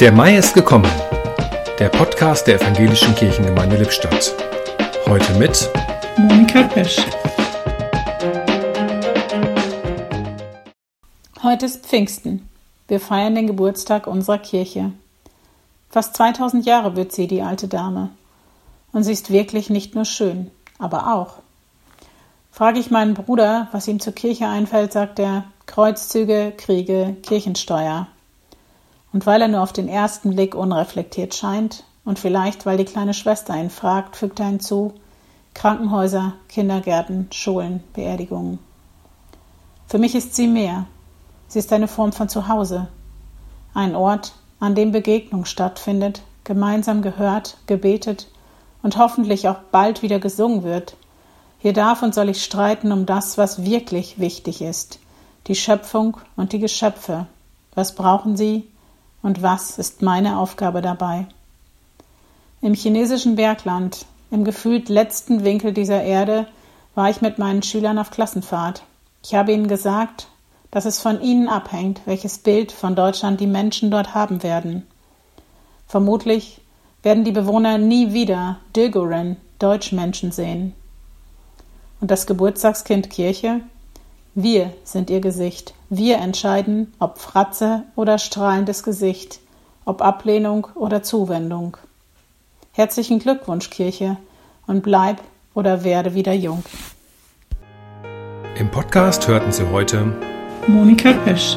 Der Mai ist gekommen. Der Podcast der Evangelischen Kirchengemeinde Lippstadt. Heute mit Monika Pesch. Heute ist Pfingsten. Wir feiern den Geburtstag unserer Kirche. Fast 2000 Jahre wird sie, die alte Dame. Und sie ist wirklich nicht nur schön, aber auch. Frage ich meinen Bruder, was ihm zur Kirche einfällt, sagt er Kreuzzüge, Kriege, Kirchensteuer. Und weil er nur auf den ersten Blick unreflektiert scheint und vielleicht weil die kleine Schwester ihn fragt, fügt er hinzu Krankenhäuser, Kindergärten, Schulen, Beerdigungen. Für mich ist sie mehr. Sie ist eine Form von Zuhause. Ein Ort, an dem Begegnung stattfindet, gemeinsam gehört, gebetet und hoffentlich auch bald wieder gesungen wird. Hier darf und soll ich streiten um das, was wirklich wichtig ist. Die Schöpfung und die Geschöpfe. Was brauchen sie und was ist meine Aufgabe dabei? Im chinesischen Bergland, im gefühlt letzten Winkel dieser Erde, war ich mit meinen Schülern auf Klassenfahrt. Ich habe ihnen gesagt, dass es von ihnen abhängt, welches Bild von Deutschland die Menschen dort haben werden. Vermutlich werden die Bewohner nie wieder Dögoren, Deutschmenschen sehen. Und das Geburtstagskind Kirche? Wir sind ihr Gesicht. Wir entscheiden, ob Fratze oder strahlendes Gesicht, ob Ablehnung oder Zuwendung. Herzlichen Glückwunsch, Kirche, und bleib oder werde wieder jung. Im Podcast hörten Sie heute Monika Pesch.